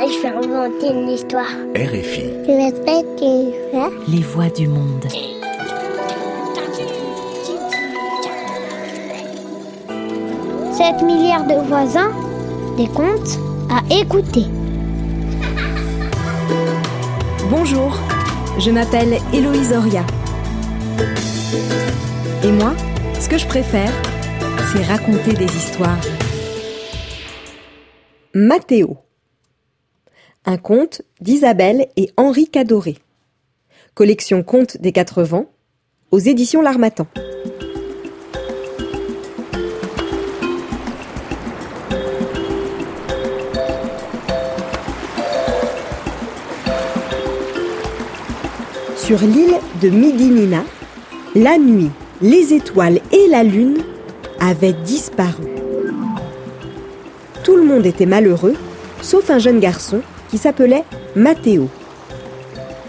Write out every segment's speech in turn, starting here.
Je vais inventer une histoire. RFI. Je vais une. Les voix du monde. Sept milliards de voisins, des contes à écouter. Bonjour, je m'appelle Héloïse Oria. Et moi, ce que je préfère, c'est raconter des histoires. Mathéo. Un conte d'Isabelle et Henri Cadoré. Collection Contes des Quatre Vents aux éditions L'Armatan. Sur l'île de Midinina, la nuit, les étoiles et la lune avaient disparu. Tout le monde était malheureux, sauf un jeune garçon qui s'appelait Mathéo.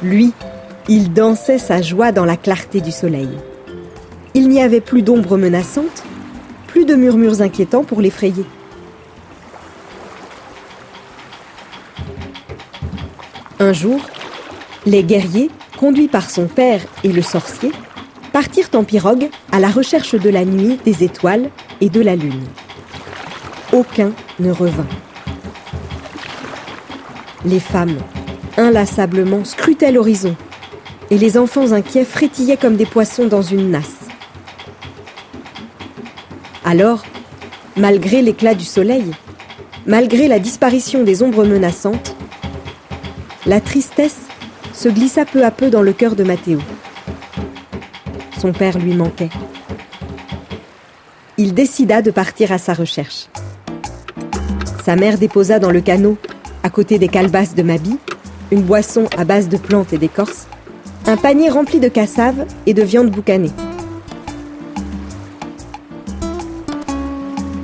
Lui, il dansait sa joie dans la clarté du soleil. Il n'y avait plus d'ombre menaçante, plus de murmures inquiétants pour l'effrayer. Un jour, les guerriers, conduits par son père et le sorcier, partirent en pirogue à la recherche de la nuit, des étoiles et de la lune. Aucun ne revint. Les femmes, inlassablement, scrutaient l'horizon, et les enfants inquiets frétillaient comme des poissons dans une nasse. Alors, malgré l'éclat du soleil, malgré la disparition des ombres menaçantes, la tristesse se glissa peu à peu dans le cœur de Mathéo. Son père lui manquait. Il décida de partir à sa recherche. Sa mère déposa dans le canot, à côté des calebasses de Mabi, une boisson à base de plantes et d'écorces, un panier rempli de cassave et de viande boucanée.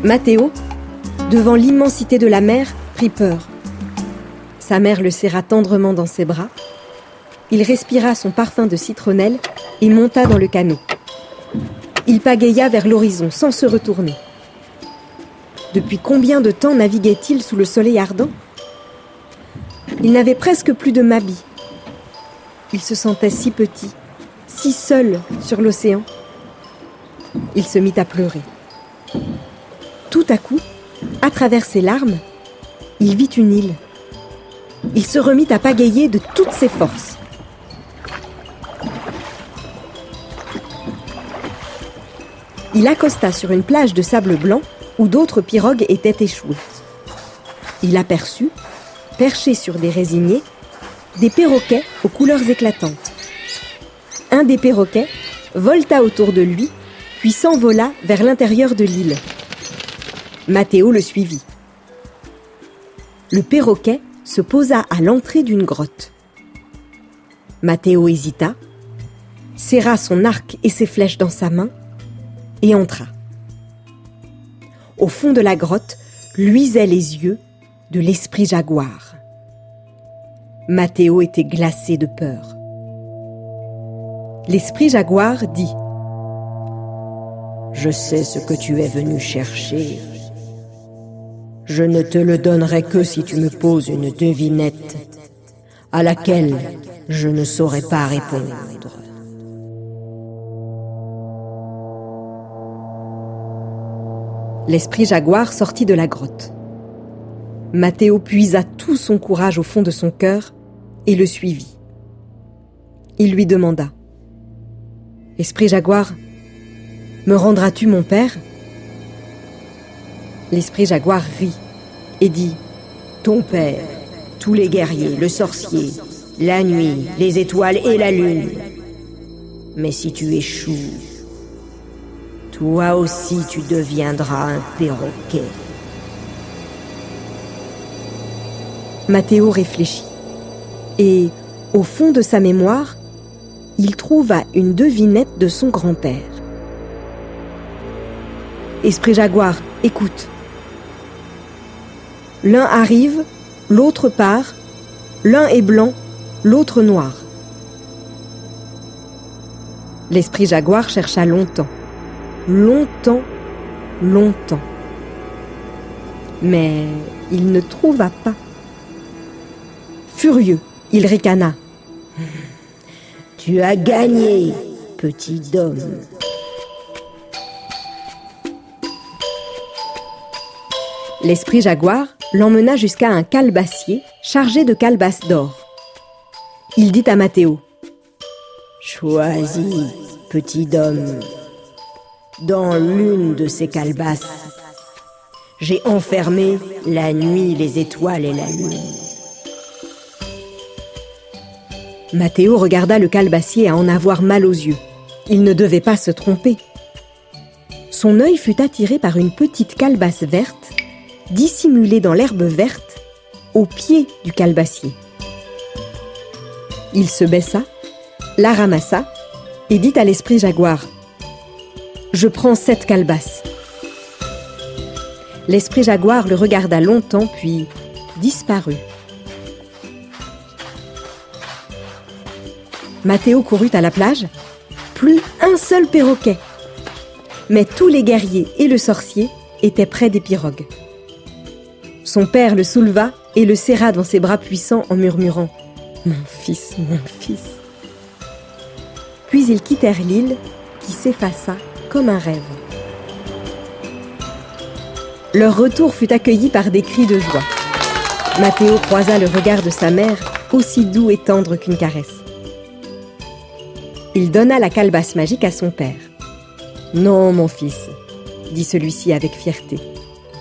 Mathéo, devant l'immensité de la mer, prit peur. Sa mère le serra tendrement dans ses bras. Il respira son parfum de citronnelle et monta dans le canot. Il pagaya vers l'horizon sans se retourner. Depuis combien de temps naviguait-il sous le soleil ardent? Il n'avait presque plus de mabie. Il se sentait si petit, si seul sur l'océan. Il se mit à pleurer. Tout à coup, à travers ses larmes, il vit une île. Il se remit à pagayer de toutes ses forces. Il accosta sur une plage de sable blanc où d'autres pirogues étaient échouées. Il aperçut, perchés sur des résiniers, des perroquets aux couleurs éclatantes. Un des perroquets volta autour de lui, puis s'envola vers l'intérieur de l'île. Mathéo le suivit. Le perroquet se posa à l'entrée d'une grotte. Mathéo hésita, serra son arc et ses flèches dans sa main et entra. Au fond de la grotte luisaient les yeux de l'esprit jaguar. Mathéo était glacé de peur. L'esprit jaguar dit Je sais ce que tu es venu chercher. Je ne te le donnerai que si tu me poses une devinette à laquelle je ne saurais pas répondre. L'esprit jaguar sortit de la grotte. Mathéo puisa tout son courage au fond de son cœur et le suivit. Il lui demanda Esprit jaguar, me rendras-tu mon père? L'esprit jaguar rit et dit Ton père, tous les guerriers, le sorcier, la nuit, les étoiles et la lune. Mais si tu échoues, toi aussi tu deviendras un perroquet. Mathéo réfléchit. Et, au fond de sa mémoire, il trouva une devinette de son grand-père. Esprit Jaguar, écoute. L'un arrive, l'autre part, l'un est blanc, l'autre noir. L'esprit Jaguar chercha longtemps, longtemps, longtemps. Mais il ne trouva pas. Furieux, il ricana. Tu as gagné, petit homme. L'esprit jaguar l'emmena jusqu'à un calebassier chargé de calebasses d'or. Il dit à Mathéo Choisis, petit homme. Dans l'une de ces calebasses, j'ai enfermé la nuit, les étoiles et la lune. Mathéo regarda le calebassier à en avoir mal aux yeux. Il ne devait pas se tromper. Son œil fut attiré par une petite calebasse verte dissimulée dans l'herbe verte, au pied du calebassier. Il se baissa, la ramassa et dit à l'esprit jaguar Je prends cette calebasse. L'esprit jaguar le regarda longtemps puis disparut. Mathéo courut à la plage. Plus un seul perroquet. Mais tous les guerriers et le sorcier étaient près des pirogues. Son père le souleva et le serra dans ses bras puissants en murmurant ⁇ Mon fils, mon fils !⁇ Puis ils quittèrent l'île qui s'effaça comme un rêve. Leur retour fut accueilli par des cris de joie. Mathéo croisa le regard de sa mère, aussi doux et tendre qu'une caresse. Il donna la calebasse magique à son père. Non, mon fils, dit celui-ci avec fierté.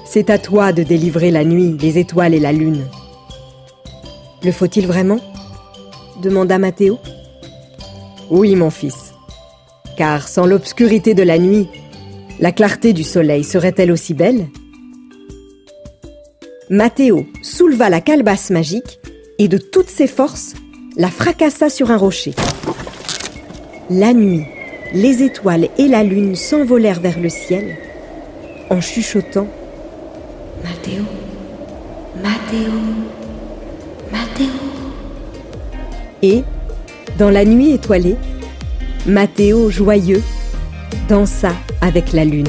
C'est à toi de délivrer la nuit, les étoiles et la lune. Le faut-il vraiment? demanda Mathéo. Oui, mon fils. Car sans l'obscurité de la nuit, la clarté du soleil serait-elle aussi belle? Mathéo souleva la calebasse magique et de toutes ses forces la fracassa sur un rocher. La nuit, les étoiles et la lune s'envolèrent vers le ciel en chuchotant Mathéo, Mathéo, Mathéo. Et, dans la nuit étoilée, Mathéo joyeux dansa avec la lune.